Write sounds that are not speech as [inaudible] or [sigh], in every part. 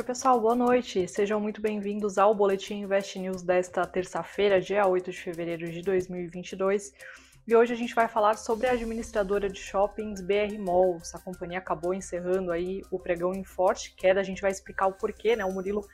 Oi, pessoal, boa noite. Sejam muito bem-vindos ao Boletim Invest News desta terça-feira, dia 8 de fevereiro de 2022. E hoje a gente vai falar sobre a administradora de shoppings BR Malls. A companhia acabou encerrando aí o pregão em forte queda. A gente vai explicar o porquê, né? O Murilo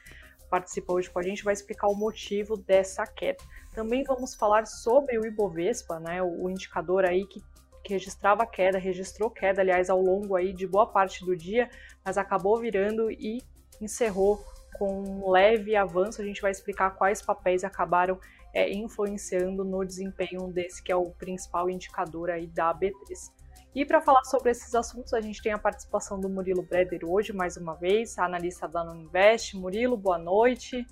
participa hoje com a gente, vai explicar o motivo dessa queda. Também vamos falar sobre o Ibovespa, né? O indicador aí que que registrava queda, registrou queda, aliás, ao longo aí de boa parte do dia, mas acabou virando e encerrou com um leve avanço. A gente vai explicar quais papéis acabaram é, influenciando no desempenho desse, que é o principal indicador aí da B3. E para falar sobre esses assuntos, a gente tem a participação do Murilo Breder hoje, mais uma vez, analista da Nuninvest. Murilo, boa noite.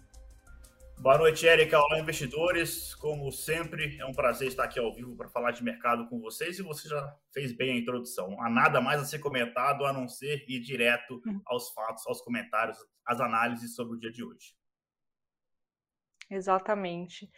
Boa noite, Érica. Olá, investidores. Como sempre, é um prazer estar aqui ao vivo para falar de mercado com vocês. E você já fez bem a introdução. Não há nada mais a ser comentado a não ser ir direto uhum. aos fatos, aos comentários, às análises sobre o dia de hoje. Exatamente.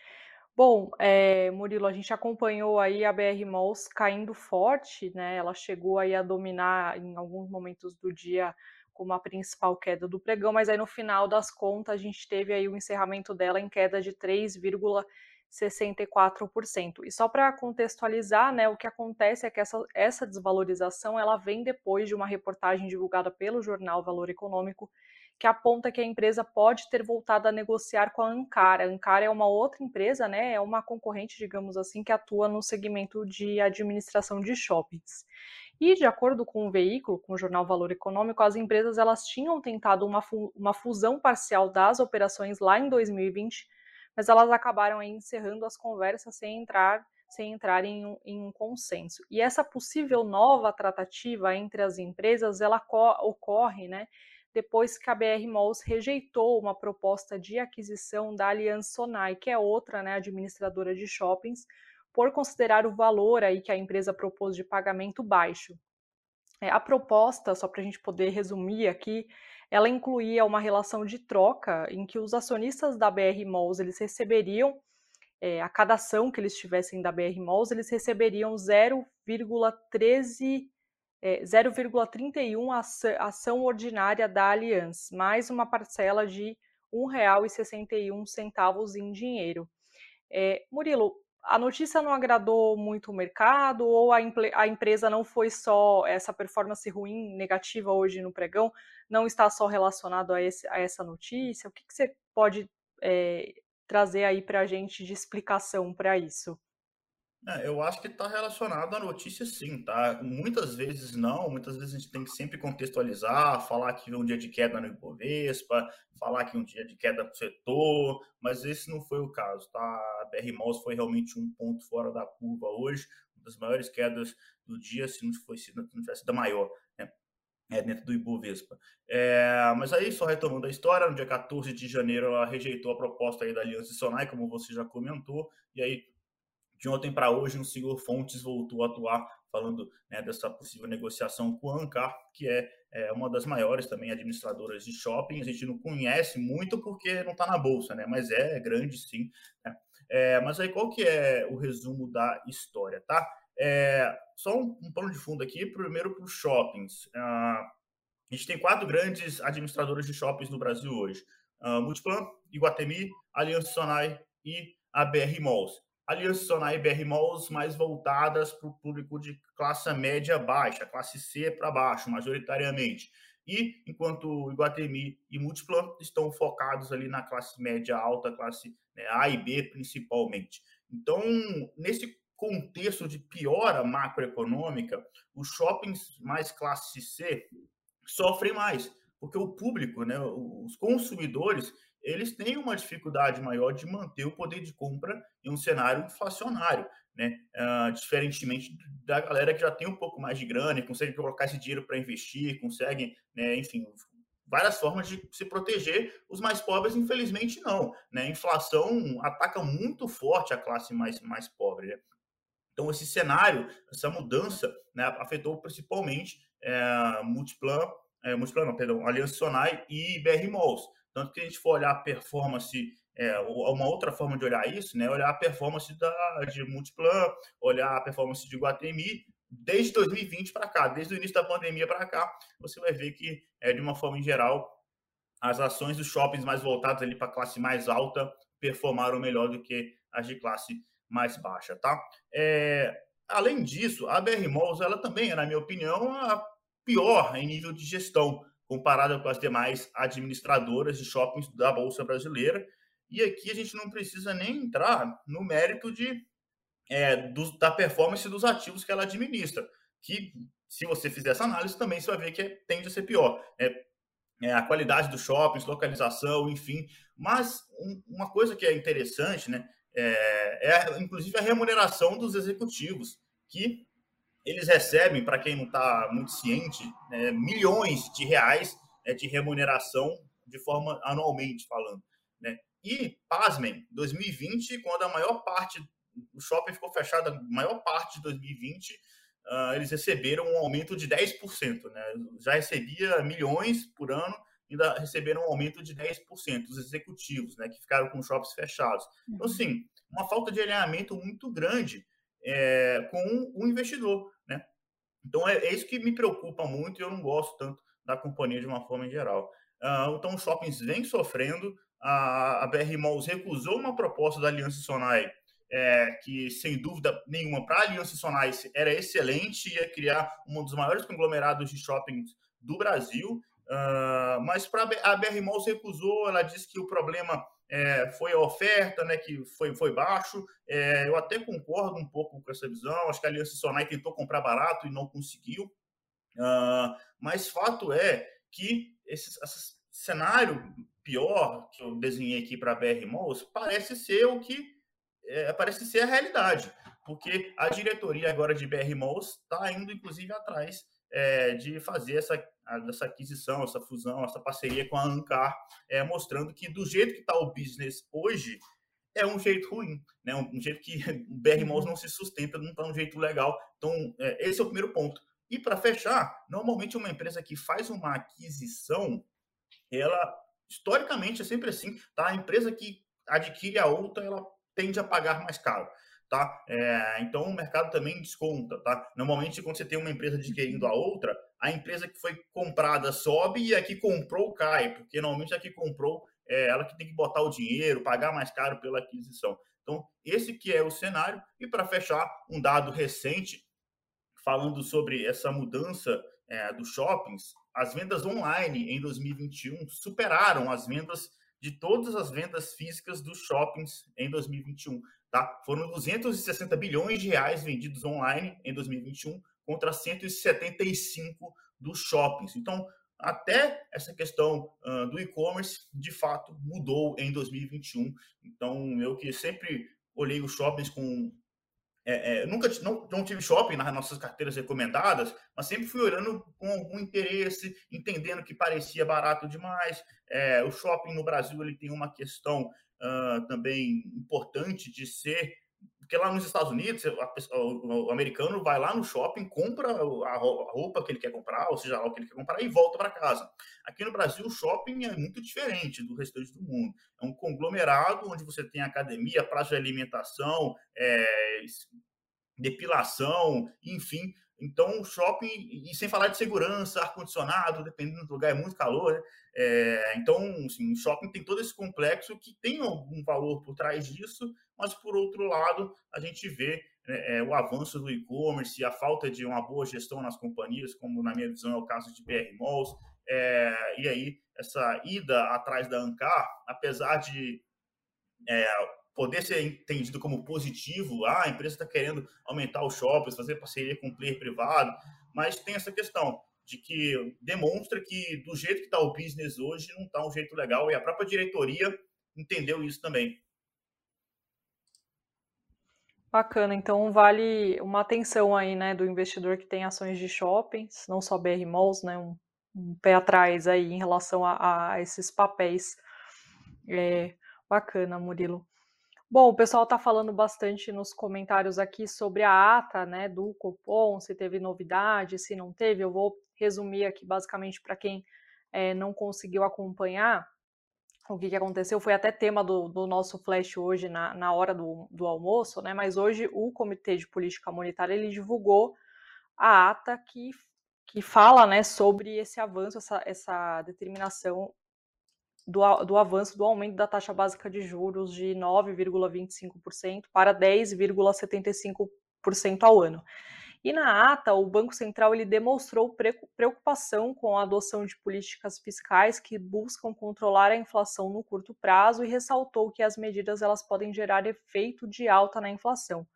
Bom, é, Murilo, a gente acompanhou aí a BR Malls caindo forte, né? Ela chegou aí a dominar em alguns momentos do dia como a principal queda do pregão, mas aí no final das contas a gente teve aí o encerramento dela em queda de 3,64%. E só para contextualizar, né, o que acontece é que essa, essa desvalorização ela vem depois de uma reportagem divulgada pelo jornal Valor Econômico que aponta que a empresa pode ter voltado a negociar com a Ancara. A Ancara é uma outra empresa, né, é uma concorrente, digamos assim, que atua no segmento de administração de shoppings. E de acordo com o veículo, com o jornal Valor Econômico, as empresas elas tinham tentado uma, fu uma fusão parcial das operações lá em 2020, mas elas acabaram encerrando as conversas sem entrar sem entrar em um, em um, consenso. E essa possível nova tratativa entre as empresas, ela ocorre, né, depois que a BR Malls rejeitou uma proposta de aquisição da Aliança Sonai, que é outra, né, administradora de shoppings, por considerar o valor aí que a empresa propôs de pagamento baixo. É, a proposta, só para a gente poder resumir aqui, ela incluía uma relação de troca em que os acionistas da BR Malls eles receberiam é, a cada ação que eles tivessem da BR Malls, eles receberiam 0,13 é, 0,31 ação ordinária da Aliança, mais uma parcela de R$ 1,61 em dinheiro. É, Murilo, a notícia não agradou muito o mercado ou a, a, empresa não foi só essa performance ruim, negativa hoje no pregão, não está só relacionado a, esse, a essa notícia? O que, que você pode é, trazer aí para a gente de explicação para isso? É, eu acho que está relacionado à notícia, sim, tá? Muitas vezes não, muitas vezes a gente tem que sempre contextualizar, falar que um dia de queda no Ibovespa, falar que um dia de queda no setor, mas esse não foi o caso, tá? A BR Malls foi realmente um ponto fora da curva hoje, uma das maiores quedas do dia, se não, foi, se não tivesse sido a maior, né? É, dentro do Ibovespa. É, mas aí, só retomando a história, no dia 14 de janeiro ela rejeitou a proposta aí da Aliança Sonai, como você já comentou, e aí de ontem para hoje, o senhor Fontes voltou a atuar falando né, dessa possível negociação com a Ancar, que é, é, uma das maiores também administradoras de shopping. A gente não conhece muito porque não está na bolsa, né? Mas é, é grande, sim. Né? É, mas aí qual que é o resumo da história, tá? É, só um, um plano de fundo aqui, primeiro para os shoppings. Uh, a gente tem quatro grandes administradoras de shoppings no Brasil hoje. Uh, Multiplan, Iguatemi, Aliança Sonai e a BR Malls. Aliança Sonai e BR Malls mais voltadas para o público de classe média baixa, classe C para baixo, majoritariamente. E enquanto Iguatemi e Multiplan estão focados ali na classe média alta, classe né, A e B principalmente. Então, nesse contexto de piora macroeconômica, os shoppings mais classe C sofrem mais, porque o público, né, os consumidores, eles têm uma dificuldade maior de manter o poder de compra em um cenário inflacionário, né? Uh, diferentemente da galera que já tem um pouco mais de grana e consegue colocar esse dinheiro para investir, consegue, né, enfim, várias formas de se proteger. Os mais pobres, infelizmente, não. Né? A inflação ataca muito forte a classe mais, mais pobre. Né? Então, esse cenário, essa mudança, né, afetou principalmente é, Multiplan, é, Multiplan, não, perdão, Aliança Sonai e BR Malls. Tanto que a gente for olhar a performance, é, uma outra forma de olhar isso, né? Olhar a performance da, de Multiplan, olhar a performance de Guatemi, desde 2020 para cá, desde o início da pandemia para cá, você vai ver que, é, de uma forma em geral, as ações dos shoppings mais voltadas ali para a classe mais alta performaram melhor do que as de classe mais baixa, tá? É, além disso, a BR Malls, ela também é, na minha opinião, a pior em nível de gestão, comparada com as demais administradoras de shoppings da Bolsa Brasileira. E aqui a gente não precisa nem entrar no mérito de, é, do, da performance dos ativos que ela administra, que se você fizer essa análise também você vai ver que é, tende a ser pior. É, é, a qualidade dos shoppings, localização, enfim. Mas um, uma coisa que é interessante, né, é, é, inclusive a remuneração dos executivos, que eles recebem, para quem não está muito ciente, é, milhões de reais é, de remuneração de forma anualmente falando. Né? E, pasmem, 2020, quando a maior parte, o shopping ficou fechado a maior parte de 2020, uh, ah, eles receberam um aumento de 10%. Né? Já recebia milhões por ano, ainda receberam um aumento de 10%, os executivos, né, que ficaram com shoppings fechados. Então, uhum. assim, uma falta de alinhamento muito grande é, com o investidor, né? Então, é, é, isso que me preocupa muito e eu não gosto tanto da companhia de uma forma em geral. Uh, então, os shoppings vêm sofrendo, a, a BR Malls recusou uma proposta da Aliança Sonai, é, que, sem dúvida nenhuma, para a Aliança Sonai era excelente, ia criar um dos maiores conglomerados de shoppings do Brasil, uh, mas para a BR Malls recusou, ela disse que o problema é, foi a oferta, né, que foi, foi baixo. É, eu até concordo um pouco com essa visão. Acho que a Aliança Sonai tentou comprar barato e não conseguiu. Uh, mas fato é que esse, esse, cenário pior que eu desenhei aqui para a BR Malls parece ser o que é, parece ser a realidade, porque a diretoria agora de BR Malls está indo inclusive atrás é, de fazer essa, essa aquisição, essa fusão, essa parceria com a Ancar, é, mostrando que do jeito que está o business hoje, é um jeito ruim, né? um, um jeito que [laughs] o BR Malls não se sustenta, não está um jeito legal. Então, é, esse é o primeiro ponto. E para fechar, normalmente uma empresa que faz uma aquisição, ela historicamente é sempre assim, tá? A empresa que adquire a outra, ela tende a pagar mais caro tá? É, então o mercado também desconta, tá? Normalmente quando você tem uma empresa adquirindo a outra, a empresa que foi comprada sobe e a que comprou cai, porque normalmente a que comprou é ela que tem que botar o dinheiro, pagar mais caro pela aquisição. Então esse que é o cenário e para fechar um dado recente falando sobre essa mudança é, dos shoppings, as vendas online em 2021 superaram as vendas de todas as vendas físicas dos shoppings em 2021. Tá? Foram 260 bilhões de reais vendidos online em 2021 contra 175 dos shoppings. Então, até essa questão uh, do e-commerce, de fato, mudou em 2021. Então, eu que sempre olhei os shoppings com. É, é, nunca não, não tive shopping nas nossas carteiras recomendadas, mas sempre fui olhando com algum interesse, entendendo que parecia barato demais. É, o shopping no Brasil ele tem uma questão uh, também importante de ser porque lá nos Estados Unidos, a, o, o, americano vai lá no shopping, compra a roupa que ele quer comprar, ou seja, o que ele quer comprar, e volta para casa. Aqui no Brasil, o shopping é muito diferente do restante do mundo. É um conglomerado onde você tem academia, praça de alimentação, é, depilação, enfim, então, shopping, e sem falar de segurança, ar-condicionado, dependendo do lugar, é muito calor, né? É, então, assim, o shopping tem todo esse complexo que tem algum valor por trás disso, mas, por outro lado, a gente vê né, é, o avanço do e-commerce, a falta de uma boa gestão nas companhias, como, na minha visão, é o caso de BR Malls, é, e aí essa ida atrás da Ancar, apesar de é, poder ser entendido como positivo, ah, a empresa está querendo aumentar os shoppings, fazer parceria com o player privado, mas tem essa questão de que demonstra que do jeito que está o business hoje não está um jeito legal e a própria diretoria entendeu isso também. Bacana, então vale uma atenção aí, né, do investidor que tem ações de shoppings, não só BR Malls, né, um, um pé atrás aí em relação a, a esses papéis. É, bacana, Murilo. Bom, o pessoal está falando bastante nos comentários aqui sobre a ata né, do Copom, se teve novidade, se não teve. Eu vou resumir aqui basicamente para quem é, não conseguiu acompanhar o que, que aconteceu. Foi até tema do, do nosso flash hoje na, na hora do, do almoço, né? Mas hoje o Comitê de Política Monetária ele divulgou a ata que, que fala né, sobre esse avanço, essa, essa determinação do, do avanço do aumento da taxa básica de juros de 9,25% para 10,75% ao ano. E na ata, o Banco Central ele demonstrou preocupação com a adoção de políticas fiscais que buscam controlar a inflação no curto prazo e ressaltou que as medidas elas podem gerar efeito de alta na inflação.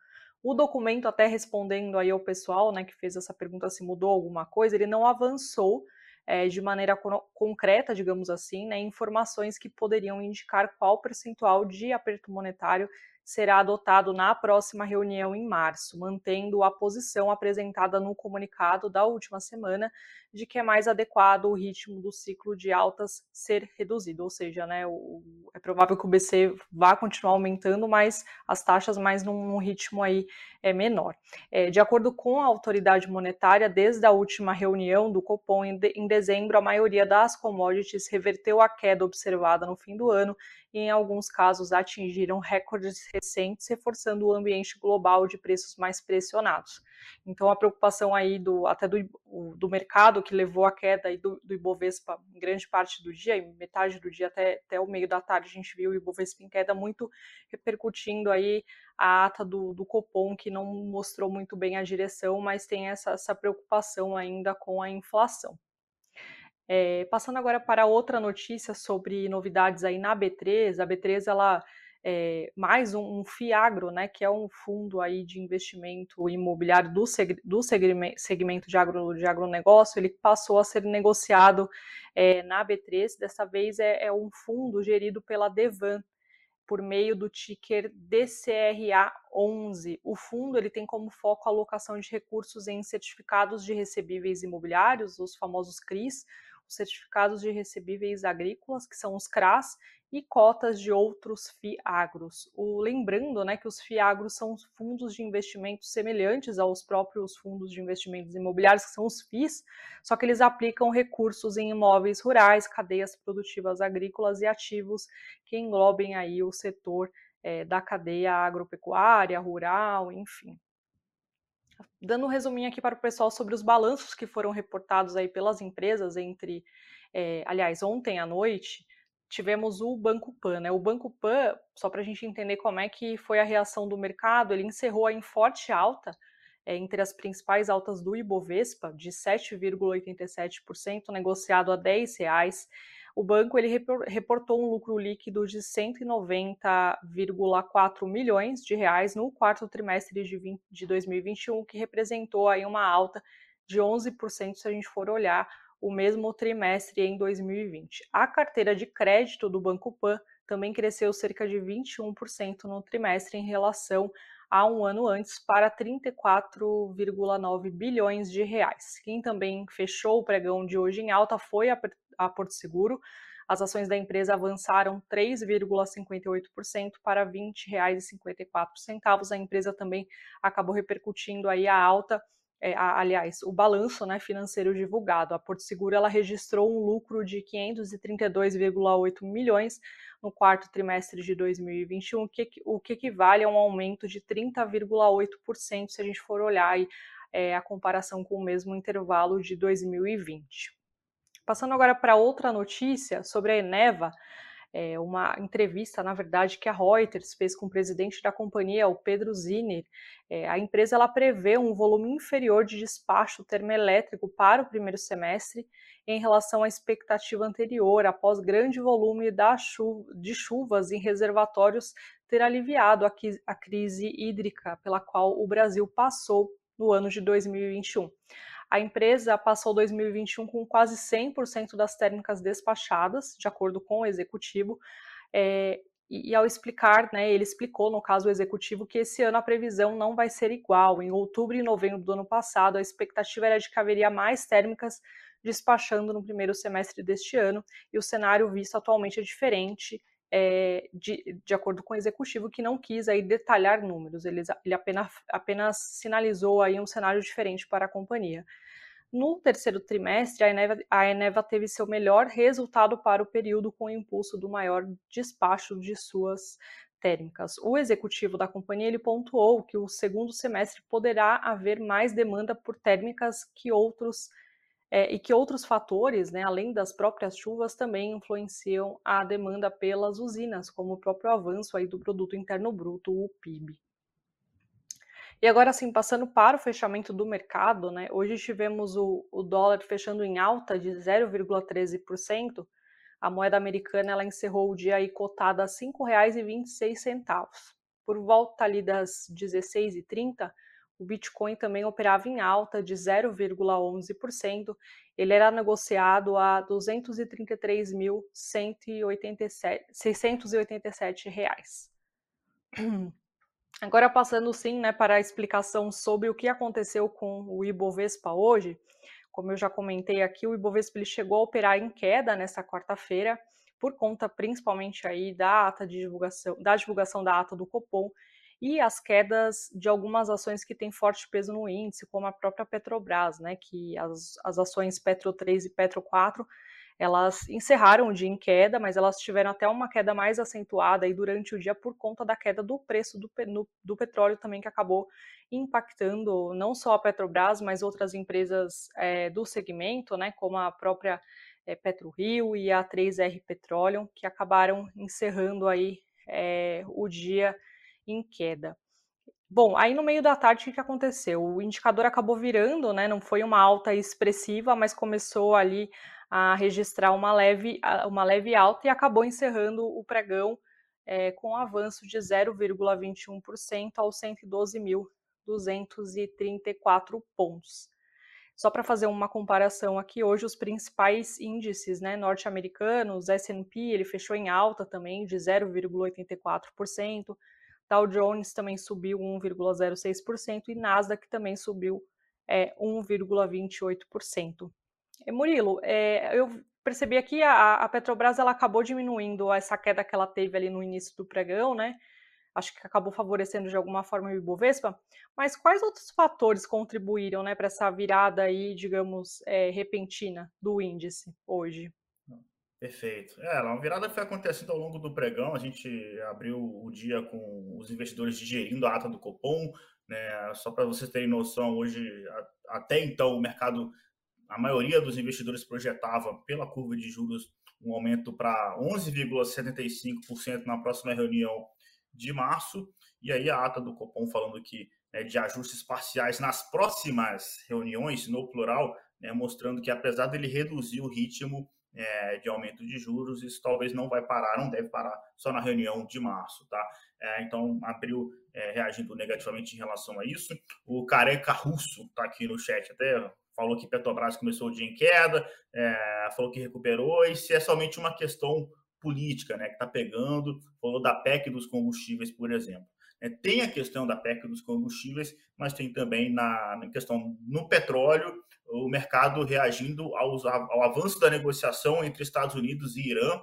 O documento, até respondendo aí ao pessoal né, que fez essa pergunta se mudou alguma coisa, ele não avançou é, de maneira concreta, digamos assim, né, informações que poderiam indicar qual percentual de aperto monetário será adotado na próxima reunião em março, mantendo a posição apresentada no comunicado da última semana de que é mais adequado o ritmo do ciclo de altas ser reduzido, ou seja, né, o, é provável que o BC vá continuar aumentando, mas as taxas mais num, num ritmo aí é menor. É, de acordo com a autoridade monetária, desde a última reunião do Copom em, de, em dezembro, a maioria das commodities reverteu a queda observada no fim do ano e em alguns casos atingiram recordes recentes, reforçando o ambiente global de preços mais pressionados. Então a preocupação aí do até do, do mercado que levou a queda do, do Ibovespa em grande parte do dia, em metade do dia até, até o meio da tarde a gente viu o Ibovespa em queda muito repercutindo aí a ata do, do Copom que não mostrou muito bem a direção, mas tem essa, essa preocupação ainda com a inflação. É, passando agora para outra notícia sobre novidades aí na B3, a B3 ela é, mais um, um, FIAGRO, né, que é um fundo aí de investimento imobiliário do, seg do segmento de, agro, de agronegócio, ele passou a ser negociado é, na B3, dessa vez é, é, um fundo gerido pela Devan, por meio do ticker DCRA11. O fundo ele tem como foco a alocação de recursos em certificados de recebíveis imobiliários, os famosos CRIs, certificados de recebíveis agrícolas, que são os CRAS, e cotas de outros FIAGROS. O, lembrando né, que os FIAGROS são fundos de investimento semelhantes aos próprios fundos de investimentos imobiliários, que são os FIIs, só que eles aplicam recursos em imóveis rurais, cadeias produtivas agrícolas e ativos que englobem aí o setor é, da cadeia agropecuária, rural, enfim dando um resuminho aqui para o pessoal sobre os balanços que foram reportados aí pelas empresas entre, é, aliás, ontem à noite, tivemos o Banco Pan, né? O Banco Pan, só para a gente entender como é que foi a reação do mercado, ele encerrou em forte alta, é, entre as principais altas do Ibovespa, de 7,87%, negociado a R$ 10,00 o banco ele reportou um lucro líquido de 190,4 milhões de reais no quarto trimestre de, 20, de 2021, que representou aí uma alta de 11% se a gente for olhar o mesmo trimestre em 2020. A carteira de crédito do Banco Pan também cresceu cerca de 21% no trimestre em relação a um ano antes para 34,9 bilhões de reais. Quem também fechou o pregão de hoje em alta foi a a Porto Seguro. As ações da empresa avançaram 3,58% para R$ 20,54. A empresa também acabou repercutindo aí a alta é, a, aliás, o balanço né, financeiro divulgado. A Porto Seguro ela registrou um lucro de 532,8 milhões no quarto trimestre de 2021, que, o que equivale a um aumento de 30,8% se a gente for olhar aí, é, a comparação com o mesmo intervalo de 2020. Passando agora para outra notícia sobre a Eneva, é, uma entrevista, na verdade, que a Reuters fez com o presidente da companhia, o Pedro Zinner. É, a empresa ela prevê um volume inferior de despacho termoelétrico para o primeiro semestre em relação à expectativa anterior, após grande volume chuva, de chuvas em reservatórios ter aliviado a, a crise hídrica pela qual o Brasil passou no ano de 2021. A empresa passou 2021 com quase 100% das térmicas despachadas, de acordo com o executivo. É, e, ao explicar, né, ele explicou, no caso o executivo, que esse ano a previsão não vai ser igual. Em outubro e novembro do ano passado, a expectativa era de que haveria mais térmicas despachando no primeiro semestre deste ano, e o cenário visto atualmente é diferente, é, de, de, acordo com o executivo, que não quis aí detalhar números, ele, ele apenas, apenas sinalizou aí um cenário diferente para a companhia. No terceiro trimestre, a Eneva, a Eneva teve seu melhor resultado para o período com o impulso do maior despacho de suas térmicas. O executivo da companhia ele pontuou que o segundo semestre poderá haver mais demanda por térmicas que outros é, e que outros fatores, né, além das próprias chuvas, também influenciam a demanda pelas usinas, como o próprio avanço aí do produto interno bruto, o PIB. E agora, assim, passando para o fechamento do mercado, né, hoje tivemos o, o dólar fechando em alta de 0,13%, a moeda americana ela encerrou o dia aí cotada a R$ 5,26. Por volta ali das 16h30, o Bitcoin também operava em alta de 0,11%. Ele era negociado a 233.687 reais. [clears throat] Agora passando sim, né, para a explicação sobre o que aconteceu com o Ibovespa hoje. Como eu já comentei aqui, o Ibovespa ele chegou a operar em queda nessa quarta-feira, por conta principalmente aí da ata de divulgação, da divulgação da ata do Copom e as quedas de algumas ações que têm forte peso no índice, como a própria Petrobras, né, que as, as ações Petro 3 e Petro 4, elas encerraram o dia em queda, mas elas tiveram até uma queda mais acentuada aí durante o dia por conta da queda do preço do, no, do petróleo também, que acabou impactando não só a Petrobras, mas outras empresas é, do segmento, né, como a própria é, PetroRio e a 3R Petroleum, que acabaram encerrando aí é, o dia em queda. Bom, aí no meio da tarde o que aconteceu? O indicador acabou virando, né? Não foi uma alta expressiva, mas começou ali a registrar uma leve, uma leve alta e acabou encerrando o pregão é, com um avanço de 0,21% aos 112.234 pontos. Só para fazer uma comparação aqui, hoje os principais índices né, norte-americanos, S&P, ele fechou em alta também de 0,84%, Dow Jones também subiu 1,06% e Nasdaq também subiu é, 1,28%. É, Murilo, é, eu percebi aqui a, a Petrobras ela acabou diminuindo essa queda que ela teve ali no início do pregão, né? Acho que acabou favorecendo de alguma forma o Ibovespa. Mas quais outros fatores contribuíram, né, para essa virada aí, digamos, é, repentina do índice hoje? Perfeito. É, a virada foi acontecendo ao longo do pregão. A gente abriu o dia com os investidores digerindo a ata do Copom. Né? Só para vocês terem noção, hoje, até então, o mercado, a maioria dos investidores projetava pela curva de juros um aumento para 11,75% na próxima reunião de março. E aí a ata do Copom falando que né, de ajustes parciais nas próximas reuniões, no plural, né, mostrando que apesar dele reduzir o ritmo é, de aumento de juros, isso talvez não vai parar, não deve parar só na reunião de março, tá? É, então, abril é, reagindo negativamente em relação a isso. O Careca Russo está aqui no chat até, falou que Petrobras começou o dia em queda, é, falou que recuperou, e se é somente uma questão política, né, que está pegando, falou da PEC dos combustíveis, por exemplo. É, tem a questão da PEC dos combustíveis, mas tem também na, na questão no petróleo, o mercado reagindo ao avanço da negociação entre Estados Unidos e Irã.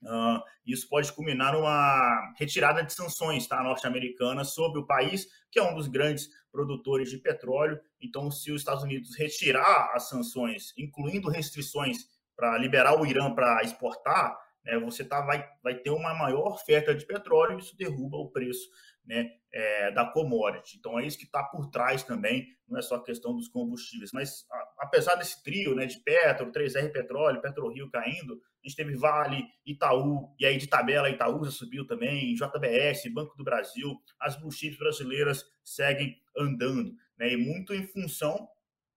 Uh, isso pode culminar numa retirada de sanções tá, norte-americanas sobre o país, que é um dos grandes produtores de petróleo. Então, se os Estados Unidos retirar as sanções, incluindo restrições para liberar o Irã para exportar, né, você tá, vai, vai ter uma maior oferta de petróleo e isso derruba o preço né, é, da commodity. Então é isso que está por trás também, não é só a questão dos combustíveis. Mas a, apesar desse trio né, de Petro, 3R Petróleo, PetroRio caindo, a gente teve Vale, Itaú, e aí de tabela Itaúsa subiu também, JBS, Banco do Brasil, as blue chips brasileiras seguem andando, né, e muito em função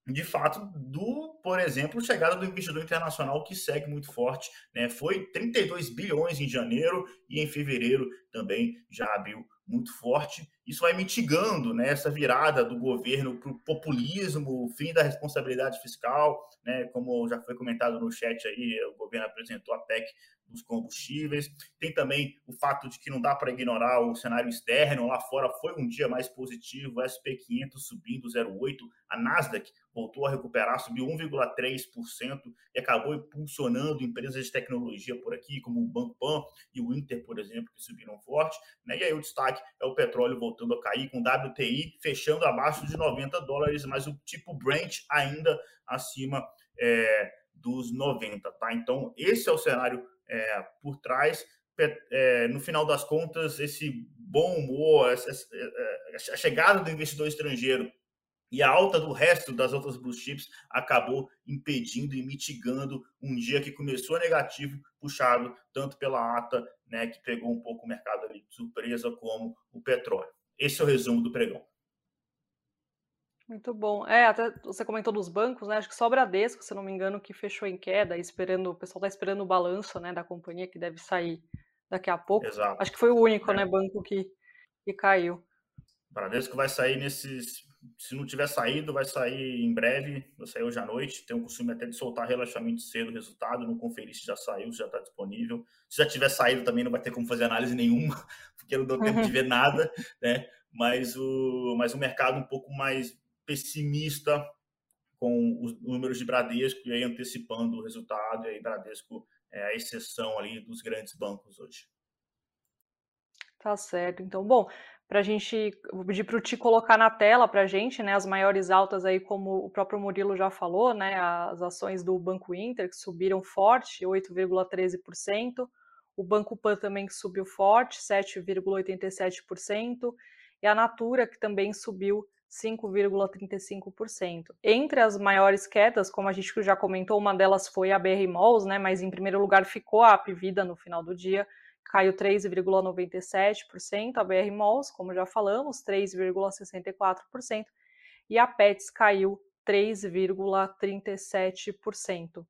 de fato, do, por exemplo, chegada do investidor internacional que segue muito forte, né? Foi 32 bilhões em janeiro e em fevereiro também já abriu muito forte. Isso vai mitigando né, essa virada do governo para o populismo, o fim da responsabilidade fiscal, né, como já foi comentado no chat aí, o governo apresentou a PEC dos combustíveis. Tem também o fato de que não dá para ignorar o cenário externo. Lá fora foi um dia mais positivo, o SP500 subindo 0,8%, a Nasdaq voltou a recuperar, subiu 1,3% e acabou impulsionando empresas de tecnologia por aqui, como o Banpan e o Inter, por exemplo, que subiram forte. Né? E aí o destaque é o petróleo voltando cair, com WTI fechando abaixo de 90 dólares, mas o tipo Brent ainda acima é, dos 90, tá? Então, esse é o cenário é, por trás. É, no final das contas, esse bom humor, essa, essa, é, a chegada do investidor estrangeiro E a alta do resto das outras blue chips acabou impedindo e mitigando um dia que começou negativo, puxado tanto pela ata, né, que pegou um pouco o mercado de surpresa, como o petróleo. Esse é o resumo do pregão. Muito bom. É, até você comentou dos bancos, né? Acho que só o Bradesco, se não me engano, que fechou em queda, esperando, o pessoal está esperando o balanço, né, da companhia que deve sair daqui a pouco. Exato. Acho que foi o único, é. né, banco que, que caiu. Bradesco vai sair nesses. Se não tiver saído, vai sair em breve. Vai sair hoje à noite. Tem o costume até de soltar relativamente cedo o resultado. Não conferir se já saiu, se já está disponível. Se já tiver saído, também não vai ter como fazer análise nenhuma, porque não deu tempo de ver nada, né? Mas o, mas o mercado um pouco mais pessimista com os números de Bradesco e aí antecipando o resultado. E aí, Bradesco é a exceção ali dos grandes bancos hoje. Tá certo. Então, bom, para a gente, vou pedir para o Ti colocar na tela para a gente, né, as maiores altas aí, como o próprio Murilo já falou, né, as ações do Banco Inter que subiram forte, 8,13%, o Banco Pan também subiu forte, 7,87%, e a Natura que também subiu 5,35%. Entre as maiores quedas, como a gente já comentou, uma delas foi a BR Malls, né, mas em primeiro lugar ficou a Apvida no final do dia, caiu 3,97%, a BR Malls, como já falamos, 3,64%, e a Pets caiu 3,37%.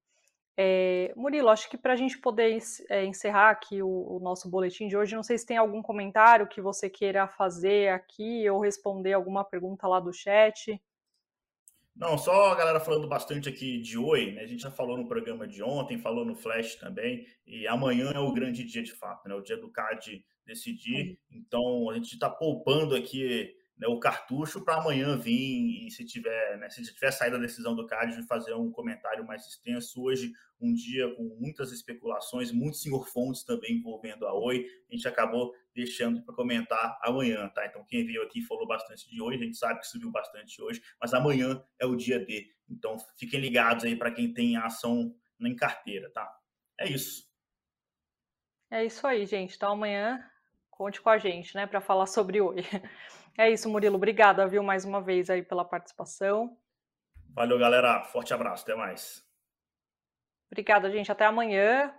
É, Murilo, acho que para a gente poder é, encerrar aqui o, o, nosso boletim de hoje, não sei se tem algum comentário que você queira fazer aqui ou responder alguma pergunta lá do chat. Não, só a galera falando bastante aqui de Oi, né? A gente já falou no programa de ontem, falou no Flash também, e amanhã é o grande dia de fato, né? O dia do CAD decidir. Então a gente está poupando aqui né, o cartucho para amanhã vir e se tiver, né, se tiver saído a decisão do CAD, fazer um comentário mais extenso. Hoje, um dia com muitas especulações, muitos senhor fontes também envolvendo a Oi, a gente acabou deixando para comentar amanhã, tá? Então, quem veio aqui falou bastante de hoje, a gente sabe que subiu bastante hoje, mas amanhã é o dia D. Então, fiquem ligados aí para quem tem ação em carteira, tá? É isso. É isso aí, gente. Então, amanhã conte com a gente, né, para falar sobre Oi. [laughs] É isso, Murilo. Obrigada, viu, mais uma vez aí pela participação. Valeu, galera. Forte abraço. Até mais. Obrigada, gente. Até amanhã.